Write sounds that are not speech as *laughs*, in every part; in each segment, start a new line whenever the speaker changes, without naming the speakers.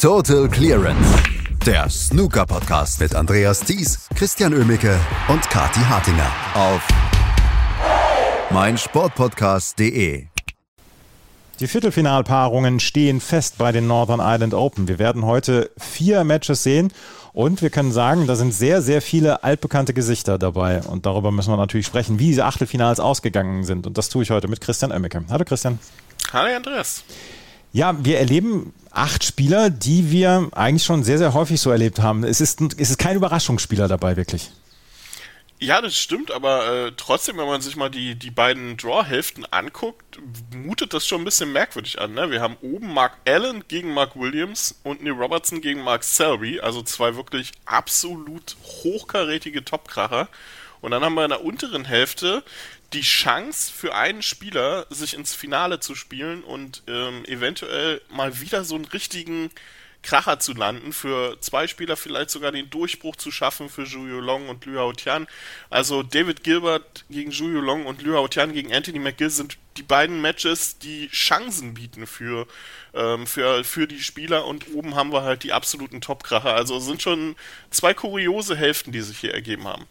Total Clearance. Der Snooker-Podcast mit Andreas Thies, Christian Ömicke und Kati Hartinger auf meinsportpodcast.de.
Die Viertelfinalpaarungen stehen fest bei den Northern Ireland Open. Wir werden heute vier Matches sehen und wir können sagen, da sind sehr, sehr viele altbekannte Gesichter dabei. Und darüber müssen wir natürlich sprechen, wie diese Achtelfinals ausgegangen sind. Und das tue ich heute mit Christian Oemmeke. Hallo Christian.
Hallo Andreas.
Ja, wir erleben acht Spieler, die wir eigentlich schon sehr, sehr häufig so erlebt haben. Es ist, es ist kein Überraschungsspieler dabei, wirklich.
Ja, das stimmt, aber äh, trotzdem, wenn man sich mal die, die beiden Draw-Hälften anguckt, mutet das schon ein bisschen merkwürdig an. Ne? Wir haben oben Mark Allen gegen Mark Williams und Neil Robertson gegen Mark Selby, also zwei wirklich absolut hochkarätige Topkracher. Und dann haben wir in der unteren Hälfte die Chance für einen Spieler, sich ins Finale zu spielen und ähm, eventuell mal wieder so einen richtigen Kracher zu landen, für zwei Spieler vielleicht sogar den Durchbruch zu schaffen für Zhu Long und Liu Haotian. Also David Gilbert gegen Zhu Long und Liu Haotian gegen Anthony McGill sind die beiden Matches, die Chancen bieten für, ähm, für, für die Spieler und oben haben wir halt die absoluten Topkracher. Also es sind schon zwei kuriose Hälften, die sich hier ergeben haben.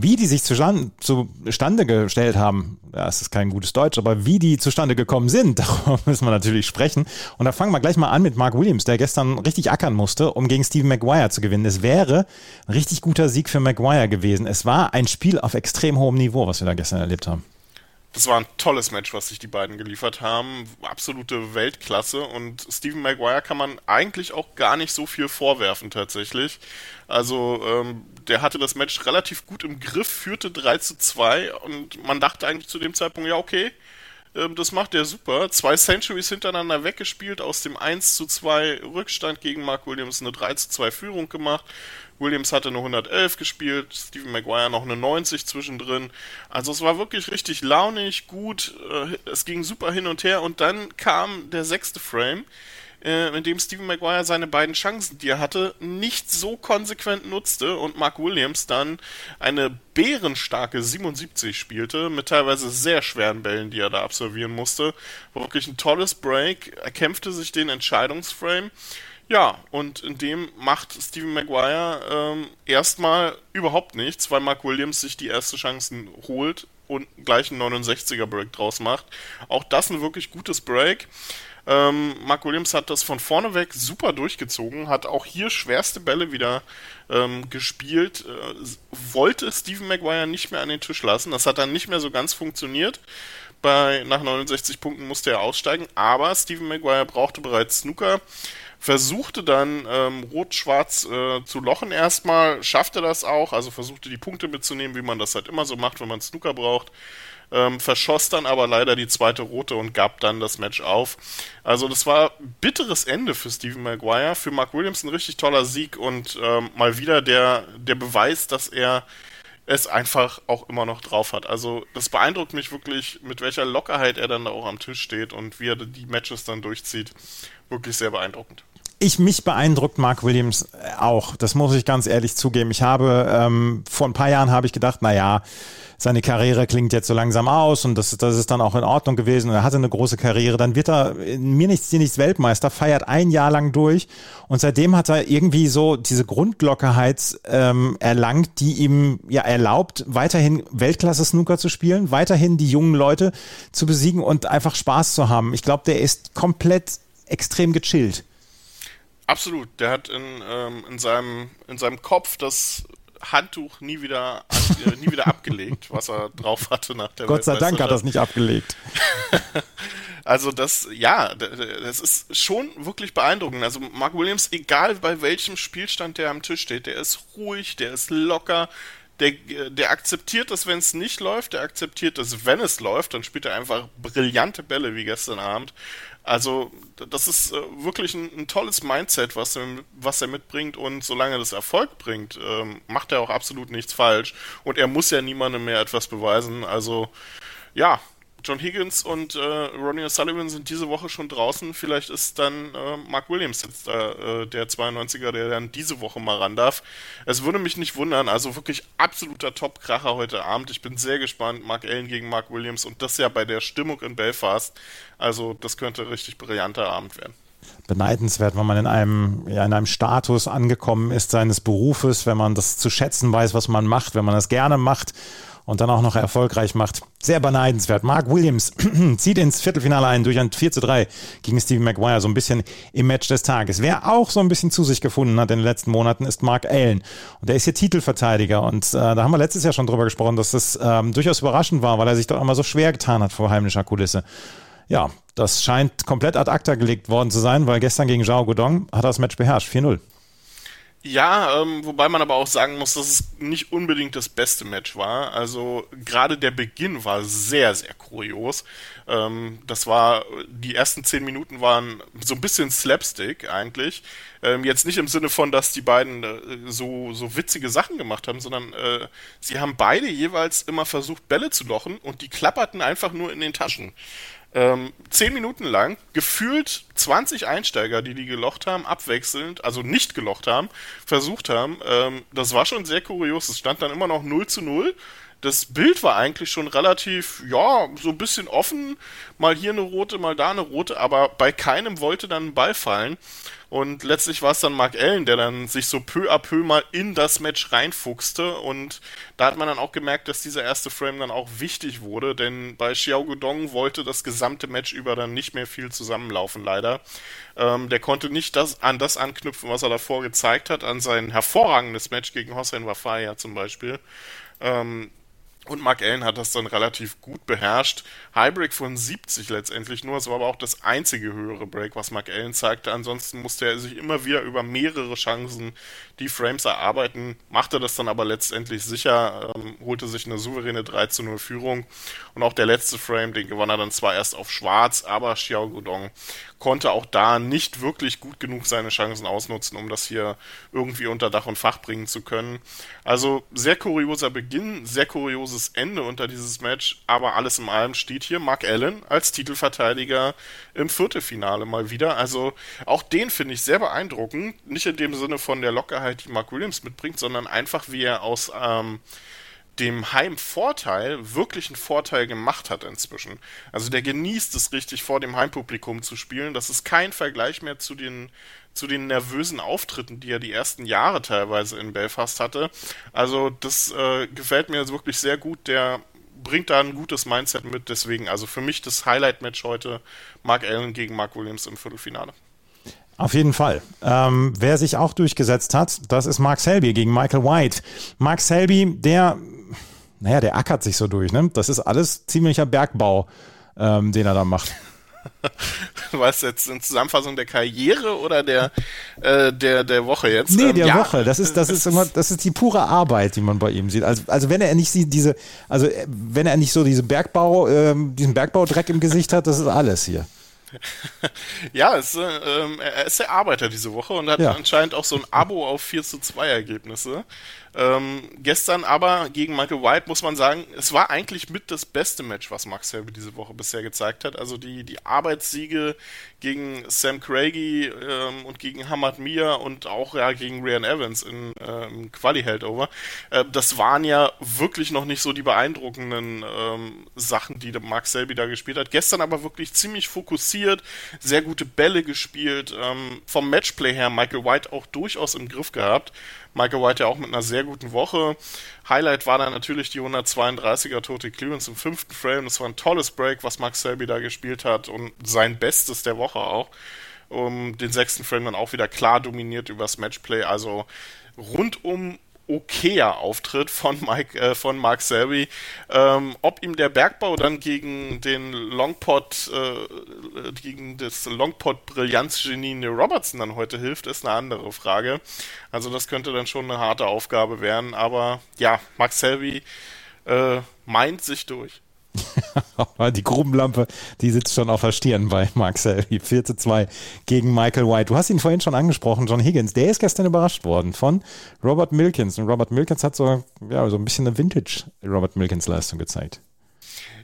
Wie die sich zustande gestellt haben, ja, es ist kein gutes Deutsch, aber wie die zustande gekommen sind, *laughs* darüber müssen wir natürlich sprechen. Und da fangen wir gleich mal an mit Mark Williams, der gestern richtig ackern musste, um gegen Stephen Maguire zu gewinnen. Es wäre ein richtig guter Sieg für Maguire gewesen. Es war ein Spiel auf extrem hohem Niveau, was wir da gestern erlebt haben.
Das war ein tolles Match, was sich die beiden geliefert haben. Absolute Weltklasse. Und Stephen Maguire kann man eigentlich auch gar nicht so viel vorwerfen, tatsächlich. Also, ähm, der hatte das Match relativ gut im Griff, führte 3 zu 2 und man dachte eigentlich zu dem Zeitpunkt, ja, okay, das macht er super. Zwei Centuries hintereinander weggespielt, aus dem 1 zu 2 Rückstand gegen Mark Williams eine 3 zu 2 Führung gemacht. Williams hatte eine 111 gespielt, Stephen Maguire noch eine 90 zwischendrin. Also es war wirklich richtig launig, gut, äh, es ging super hin und her und dann kam der sechste Frame, äh, in dem Stephen Maguire seine beiden Chancen, die er hatte, nicht so konsequent nutzte und Mark Williams dann eine bärenstarke 77 spielte, mit teilweise sehr schweren Bällen, die er da absolvieren musste. War wirklich ein tolles Break, er kämpfte sich den Entscheidungsframe ja, und in dem macht Stephen Maguire ähm, erstmal überhaupt nichts, weil Mark Williams sich die erste Chancen holt und gleich einen 69er Break draus macht. Auch das ein wirklich gutes Break. Ähm, Mark Williams hat das von vorne weg super durchgezogen, hat auch hier schwerste Bälle wieder ähm, gespielt, äh, wollte Stephen Maguire nicht mehr an den Tisch lassen. Das hat dann nicht mehr so ganz funktioniert. Bei, nach 69 Punkten musste er aussteigen, aber Stephen Maguire brauchte bereits Snooker versuchte dann ähm, Rot-Schwarz äh, zu lochen erstmal, schaffte das auch, also versuchte die Punkte mitzunehmen, wie man das halt immer so macht, wenn man Snooker braucht. Ähm, verschoss dann aber leider die zweite rote und gab dann das Match auf. Also das war bitteres Ende für Stephen Maguire, für Mark Williams ein richtig toller Sieg und ähm, mal wieder der, der Beweis, dass er es einfach auch immer noch drauf hat. Also das beeindruckt mich wirklich, mit welcher Lockerheit er dann da auch am Tisch steht und wie er die Matches dann durchzieht. Wirklich sehr beeindruckend.
Ich mich beeindruckt Mark Williams äh, auch. Das muss ich ganz ehrlich zugeben. Ich habe ähm, vor ein paar Jahren habe ich gedacht, na ja, seine Karriere klingt jetzt so langsam aus und das, das ist dann auch in Ordnung gewesen. Und er hatte eine große Karriere. Dann wird er mir nichts, dir nichts Weltmeister, feiert ein Jahr lang durch und seitdem hat er irgendwie so diese Grundlockerheit ähm, erlangt, die ihm ja erlaubt, weiterhin Weltklasse Snooker zu spielen, weiterhin die jungen Leute zu besiegen und einfach Spaß zu haben. Ich glaube, der ist komplett extrem gechillt.
Absolut. Der hat in, ähm, in, seinem, in seinem Kopf das Handtuch nie wieder, äh, nie wieder abgelegt, was er drauf hatte nach der
Gott sei Dank hat er es nicht abgelegt. *laughs*
also das, ja, das ist schon wirklich beeindruckend. Also Mark Williams, egal bei welchem Spielstand der am Tisch steht, der ist ruhig, der ist locker, der, der akzeptiert das, wenn es nicht läuft, der akzeptiert das, wenn es läuft, dann spielt er einfach brillante Bälle wie gestern Abend. Also, das ist äh, wirklich ein, ein, tolles Mindset, was er, was er mitbringt und solange das Erfolg bringt, ähm, macht er auch absolut nichts falsch und er muss ja niemandem mehr etwas beweisen. Also, ja, John Higgins und äh, Ronnie O'Sullivan sind diese Woche schon draußen. Vielleicht ist dann äh, Mark Williams jetzt äh, der 92er, der dann diese Woche mal ran darf. Es würde mich nicht wundern. Also wirklich absoluter Top-Kracher heute Abend. Ich bin sehr gespannt. Mark Allen gegen Mark Williams und das ja bei der Stimmung in Belfast. Also das könnte richtig brillanter Abend werden.
beneidenswert, wenn man in einem, ja, in einem Status angekommen ist seines Berufes, wenn man das zu schätzen weiß, was man macht, wenn man das gerne macht und dann auch noch erfolgreich macht. Sehr beneidenswert. Mark Williams *clears throat* zieht ins Viertelfinale ein durch ein 4 zu 3 gegen Steve Maguire, so ein bisschen im Match des Tages. Wer auch so ein bisschen zu sich gefunden hat in den letzten Monaten, ist Mark Allen. Und der ist hier Titelverteidiger. Und äh, da haben wir letztes Jahr schon drüber gesprochen, dass das ähm, durchaus überraschend war, weil er sich doch immer so schwer getan hat vor heimlicher Kulisse. Ja, das scheint komplett ad acta gelegt worden zu sein, weil gestern gegen Zhao Guodong hat er das Match beherrscht. 4-0.
Ja, ähm, wobei man aber auch sagen muss, dass es nicht unbedingt das beste Match war. Also gerade der Beginn war sehr, sehr kurios. Ähm, das war, die ersten zehn Minuten waren so ein bisschen Slapstick eigentlich. Ähm, jetzt nicht im Sinne von, dass die beiden äh, so, so witzige Sachen gemacht haben, sondern äh, sie haben beide jeweils immer versucht, Bälle zu lochen und die klapperten einfach nur in den Taschen ähm, zehn Minuten lang gefühlt 20 Einsteiger, die die gelocht haben, abwechselnd, also nicht gelocht haben, versucht haben. Ähm, das war schon sehr kurios. Es stand dann immer noch 0 zu 0. Das Bild war eigentlich schon relativ, ja, so ein bisschen offen. Mal hier eine rote, mal da eine rote, aber bei keinem wollte dann ein Ball fallen. Und letztlich war es dann Mark Allen, der dann sich so peu à peu mal in das Match reinfuchste. Und da hat man dann auch gemerkt, dass dieser erste Frame dann auch wichtig wurde, denn bei Xiao Guodong wollte das gesamte Match über dann nicht mehr viel zusammenlaufen, leider. Ähm, der konnte nicht das, an das anknüpfen, was er davor gezeigt hat, an sein hervorragendes Match gegen Hossein Wafaya zum Beispiel. Ähm, und Mark Allen hat das dann relativ gut beherrscht. Highbreak von 70 letztendlich nur. Es war aber auch das einzige höhere Break, was Mark Allen zeigte. Ansonsten musste er sich immer wieder über mehrere Chancen die Frames erarbeiten. Machte das dann aber letztendlich sicher, ähm, holte sich eine souveräne 3 zu 0 Führung. Und auch der letzte Frame, den gewann er dann zwar erst auf schwarz, aber Xiao Guodong konnte auch da nicht wirklich gut genug seine Chancen ausnutzen, um das hier irgendwie unter Dach und Fach bringen zu können. Also sehr kurioser Beginn, sehr kurioses Ende unter dieses Match, aber alles in allem steht hier Mark Allen als Titelverteidiger im Viertelfinale mal wieder. Also auch den finde ich sehr beeindruckend. Nicht in dem Sinne von der Lockerheit, die Mark Williams mitbringt, sondern einfach wie er aus ähm, dem Heimvorteil wirklich einen Vorteil gemacht hat inzwischen. Also der genießt es richtig vor dem Heimpublikum zu spielen. Das ist kein Vergleich mehr zu den zu den nervösen Auftritten, die er die ersten Jahre teilweise in Belfast hatte. Also das äh, gefällt mir wirklich sehr gut. Der bringt da ein gutes Mindset mit. Deswegen also für mich das Highlight-Match heute Mark Allen gegen Mark Williams im Viertelfinale.
Auf jeden Fall. Ähm, wer sich auch durchgesetzt hat, das ist Mark Selby gegen Michael White. Mark Selby, der naja, der ackert sich so durch. Ne? Das ist alles ziemlicher Bergbau, ähm, den er da macht. *laughs*
Was jetzt in Zusammenfassung der Karriere oder der, äh, der, der Woche jetzt?
Nee, ähm, der ja. Woche. Das ist, das ist immer, *laughs* das ist die pure Arbeit, die man bei ihm sieht. Also, also wenn er nicht diese, also äh, wenn er nicht so diese Bergbau, ähm, diesen Bergbaudreck im Gesicht hat, das ist alles hier. *laughs*
ja, es, äh, ähm, er ist der Arbeiter diese Woche und hat ja. anscheinend auch so ein Abo auf 4 zu 2 Ergebnisse. Ähm, gestern aber gegen Michael White muss man sagen, es war eigentlich mit das beste Match, was Max Selby diese Woche bisher gezeigt hat. Also die, die Arbeitssiege gegen Sam Craigie ähm, und gegen Hamad Mia und auch ja gegen Ryan Evans in ähm, Quali Heldover. Äh, das waren ja wirklich noch nicht so die beeindruckenden ähm, Sachen, die Max Selby da gespielt hat. Gestern aber wirklich ziemlich fokussiert, sehr gute Bälle gespielt. Ähm, vom Matchplay her Michael White auch durchaus im Griff gehabt. Michael White ja auch mit einer sehr guten Woche. Highlight war dann natürlich die 132er Tote Clearance im fünften Frame. Das war ein tolles Break, was Max Selby da gespielt hat und sein Bestes der Woche auch. Um den sechsten Frame dann auch wieder klar dominiert übers Matchplay. Also rundum okayer Auftritt von Mike, äh, von Mark Selby. Ähm, ob ihm der Bergbau dann gegen den Longpot, äh, gegen das Longpot-Brillanzgenie Neil Robertson dann heute hilft, ist eine andere Frage. Also das könnte dann schon eine harte Aufgabe werden. Aber ja, Mark Selby äh, meint sich durch. *laughs*
die Grubenlampe, die sitzt schon auf der Stirn bei Mark Selby. 4 zu 2 gegen Michael White. Du hast ihn vorhin schon angesprochen, John Higgins. Der ist gestern überrascht worden von Robert Milkins. Und Robert Milkins hat so, ja, so ein bisschen eine Vintage-Robert Milkins-Leistung gezeigt.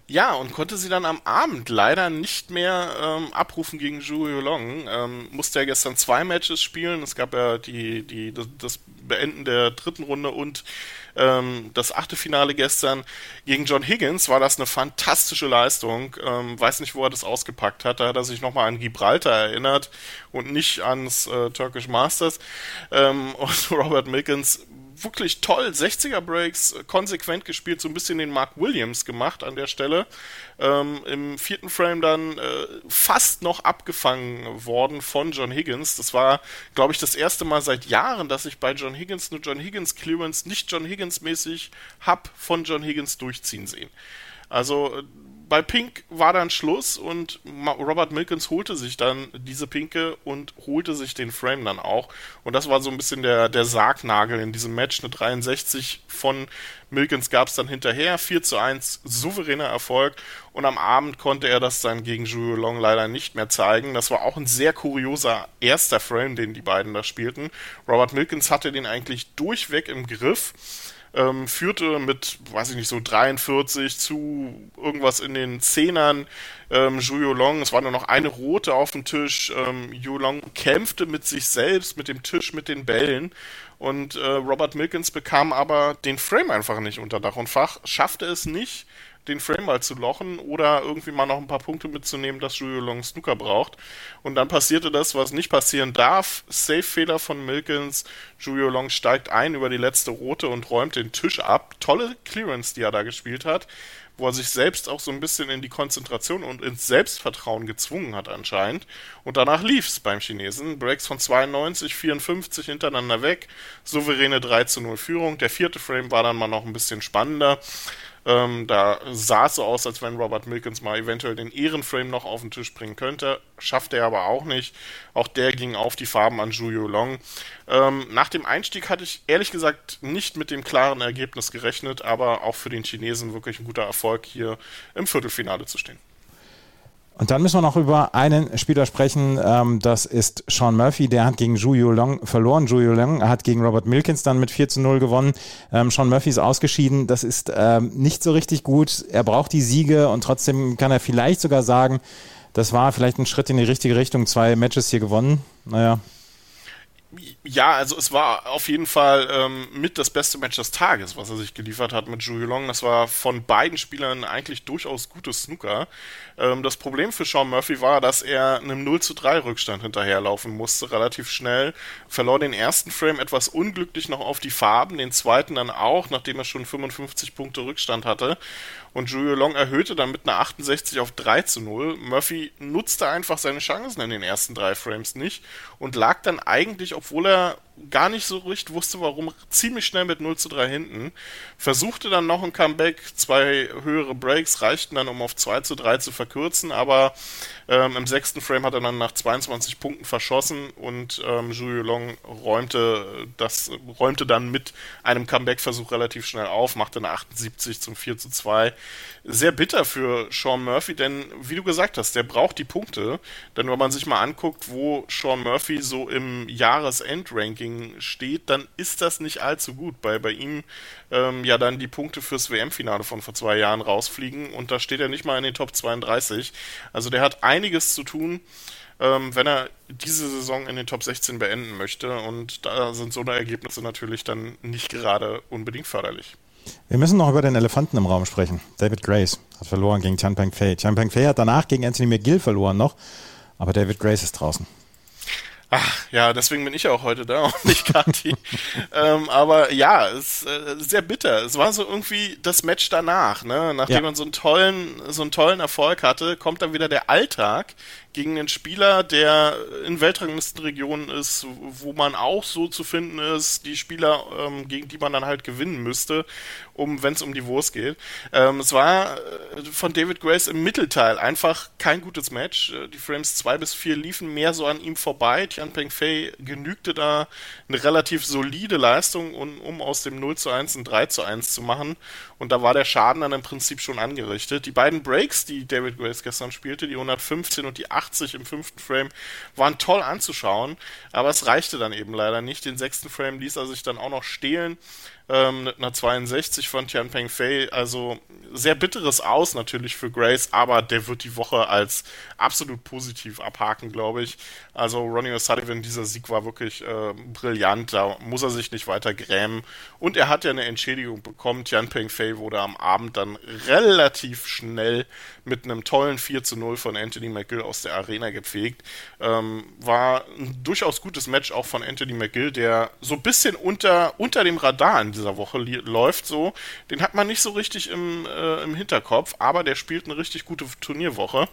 Ja, und konnte sie dann am Abend leider nicht mehr ähm, abrufen gegen Zhu Yulong. Ähm, musste er gestern zwei Matches spielen. Es gab ja die, die, das, das Beenden der dritten Runde und ähm, das achte Finale gestern gegen John Higgins war das eine fantastische Leistung. Ähm, weiß nicht, wo er das ausgepackt hat. Da hat er sich nochmal an Gibraltar erinnert und nicht ans äh, Turkish Masters. Ähm, *laughs* und Robert Milkins wirklich toll 60er Breaks äh, konsequent gespielt, so ein bisschen den Mark Williams gemacht an der Stelle. Ähm, Im vierten Frame dann äh, fast noch abgefangen worden von John Higgins. Das war, glaube ich, das erste Mal seit Jahren, dass ich bei John Higgins eine John Higgins Clearance nicht John Higgins mäßig hab von John Higgins durchziehen sehen. Also äh, bei Pink war dann Schluss und Robert Milkins holte sich dann diese Pinke und holte sich den Frame dann auch. Und das war so ein bisschen der, der Sargnagel in diesem Match. Eine 63 von Milkins gab es dann hinterher. 4 zu 1, souveräner Erfolg. Und am Abend konnte er das dann gegen Julio Long leider nicht mehr zeigen. Das war auch ein sehr kurioser erster Frame, den die beiden da spielten. Robert Milkins hatte den eigentlich durchweg im Griff ähm, führte mit, weiß ich nicht, so 43 zu irgendwas in den Zehnern. Ähm, Zhu Long, es war nur noch eine rote auf dem Tisch. Ähm, Long kämpfte mit sich selbst, mit dem Tisch, mit den Bällen. Und äh, Robert Milkins bekam aber den Frame einfach nicht unter Dach und Fach, schaffte es nicht, den Frame mal zu lochen oder irgendwie mal noch ein paar Punkte mitzunehmen, dass Julio Long Snooker braucht. Und dann passierte das, was nicht passieren darf. Safe-Fehler von Milkins. Julio Long steigt ein über die letzte Rote und räumt den Tisch ab. Tolle Clearance, die er da gespielt hat wo er sich selbst auch so ein bisschen in die Konzentration und ins Selbstvertrauen gezwungen hat anscheinend. Und danach lief's beim Chinesen. Breaks von 92, 54 hintereinander weg, souveräne 3 zu 0 Führung. Der vierte Frame war dann mal noch ein bisschen spannender. Ähm, da sah es so aus, als wenn Robert Milkins mal eventuell den Ehrenframe noch auf den Tisch bringen könnte. Schafft er aber auch nicht. Auch der ging auf die Farben an Zhu Long. Ähm, nach dem Einstieg hatte ich ehrlich gesagt nicht mit dem klaren Ergebnis gerechnet, aber auch für den Chinesen wirklich ein guter Erfolg, hier im Viertelfinale zu stehen.
Und dann müssen wir noch über einen Spieler sprechen, ähm, das ist Sean Murphy, der hat gegen Zhu Long verloren. Zhu Long hat gegen Robert Milkins dann mit 4 zu 0 gewonnen. Ähm, Sean Murphy ist ausgeschieden, das ist ähm, nicht so richtig gut. Er braucht die Siege und trotzdem kann er vielleicht sogar sagen, das war vielleicht ein Schritt in die richtige Richtung. Zwei Matches hier gewonnen. Naja,
ja, also es war auf jeden Fall ähm, mit das beste Match des Tages, was er sich geliefert hat mit Zhu Long. Das war von beiden Spielern eigentlich durchaus gutes Snooker. Ähm, das Problem für Sean Murphy war, dass er einem 0 zu 3 Rückstand hinterherlaufen musste, relativ schnell. Verlor den ersten Frame etwas unglücklich noch auf die Farben, den zweiten dann auch, nachdem er schon 55 Punkte Rückstand hatte. Und Julio Long erhöhte dann mit einer 68 auf 3 zu 0. Murphy nutzte einfach seine Chancen in den ersten drei Frames nicht und lag dann eigentlich, obwohl er uh, gar nicht so richtig wusste, warum, ziemlich schnell mit 0 zu 3 hinten. Versuchte dann noch ein Comeback, zwei höhere Breaks reichten dann, um auf 2 zu 3 zu verkürzen, aber ähm, im sechsten Frame hat er dann nach 22 Punkten verschossen und ähm, Julio Long räumte, das, räumte dann mit einem Comeback-Versuch relativ schnell auf, machte eine 78 zum 4 zu 2 sehr bitter für Sean Murphy, denn wie du gesagt hast, der braucht die Punkte. Denn wenn man sich mal anguckt, wo Sean Murphy so im Jahresendranking steht, dann ist das nicht allzu gut, weil bei ihm ähm, ja dann die Punkte fürs WM-Finale von vor zwei Jahren rausfliegen und da steht er nicht mal in den Top 32. Also der hat einiges zu tun. Ähm, wenn er diese Saison in den Top 16 beenden möchte. Und da sind so eine Ergebnisse natürlich dann nicht gerade unbedingt förderlich.
Wir müssen noch über den Elefanten im Raum sprechen. David Grace hat verloren gegen Chan Peng Fei. Chan Peng Fei hat danach gegen Anthony McGill verloren noch, aber David Grace ist draußen.
Ach, ja, deswegen bin ich auch heute da *laughs* und nicht Kati. ähm, aber ja, es ist äh, sehr bitter. Es war so irgendwie das Match danach, ne? Nachdem ja. man so einen tollen, so einen tollen Erfolg hatte, kommt dann wieder der Alltag gegen einen Spieler, der in Weltranglistenregionen ist, wo man auch so zu finden ist, die Spieler, ähm, gegen die man dann halt gewinnen müsste, um wenn es um die Wurst geht. Ähm, es war äh, von David Grace im Mittelteil einfach kein gutes Match. Äh, die Frames 2 bis 4 liefen mehr so an ihm vorbei. Tian Peng Fei genügte da eine relativ solide Leistung, um, um aus dem 0 zu 1 ein 3 zu 1 zu machen. Und da war der Schaden dann im Prinzip schon angerichtet. Die beiden Breaks, die David Grace gestern spielte, die 115 und die 8 80 im fünften Frame waren toll anzuschauen, aber es reichte dann eben leider nicht. Den sechsten Frame ließ er sich dann auch noch stehlen ähm, mit einer 62 von Tian Peng Fei. Also sehr bitteres Aus natürlich für Grace, aber der wird die Woche als absolut positiv abhaken, glaube ich. Also Ronnie O'Sullivan, dieser Sieg war wirklich äh, brillant, da muss er sich nicht weiter grämen. Und er hat ja eine Entschädigung bekommen. Tian Peng Fei wurde am Abend dann relativ schnell mit einem tollen 4 zu 0 von Anthony McGill aus der Arena gepflegt. Ähm, war ein durchaus gutes Match auch von Anthony McGill, der so ein bisschen unter, unter dem Radar in dieser Woche läuft so. Den hat man nicht so richtig im, äh, im Hinterkopf, aber der spielt eine richtig gute Turnierwoche.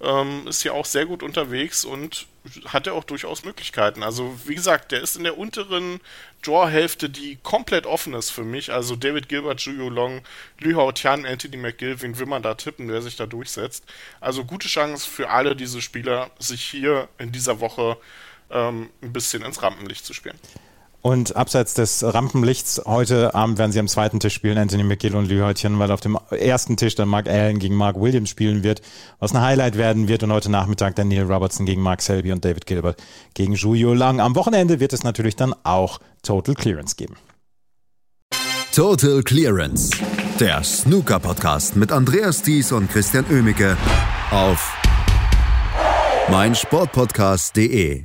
Ähm, ist ja auch sehr gut unterwegs und hat ja auch durchaus Möglichkeiten. Also, wie gesagt, der ist in der unteren Draw-Hälfte, die komplett offen ist für mich. Also David Gilbert, Juyo Long, Lü Hao Tian, Anthony McGill, wen will man da tippen, der sich da durchsetzt. Also gute Chance für alle diese Spieler, sich hier in dieser Woche ähm, ein bisschen ins Rampenlicht zu spielen.
Und abseits des Rampenlichts, heute Abend werden sie am zweiten Tisch spielen, Anthony McGill und Lühörtchen, weil auf dem ersten Tisch dann Mark Allen gegen Mark Williams spielen wird, was ein Highlight werden wird. Und heute Nachmittag dann Neil Robertson gegen Mark Selby und David Gilbert gegen Julio Lang. Am Wochenende wird es natürlich dann auch Total Clearance geben.
Total Clearance, der Snooker-Podcast mit Andreas Thies und Christian Oemicke auf meinsportpodcast.de.